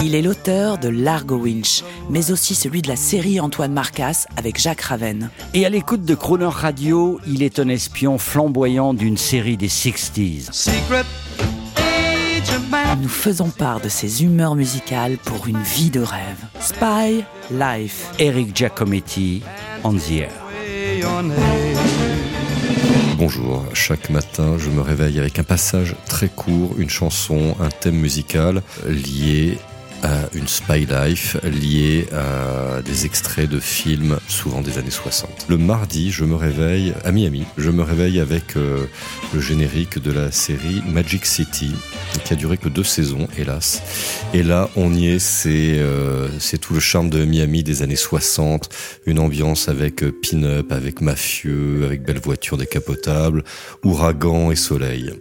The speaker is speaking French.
Il est l'auteur de Largo Winch, mais aussi celui de la série Antoine Marcas avec Jacques Raven. Et à l'écoute de Croner Radio, il est un espion flamboyant d'une série des 60s. Nous faisons part de ses humeurs musicales pour une vie de rêve. Spy Life. Eric Giacometti, On the Air. Bonjour, chaque matin je me réveille avec un passage très court, une chanson, un thème musical lié à une spy life liée à des extraits de films, souvent des années 60. Le mardi, je me réveille à Miami. Je me réveille avec euh, le générique de la série Magic City, qui a duré que deux saisons, hélas. Et là, on y est, c'est euh, tout le charme de Miami des années 60, une ambiance avec euh, pin-up, avec mafieux, avec belles voitures décapotables, ouragan et soleil.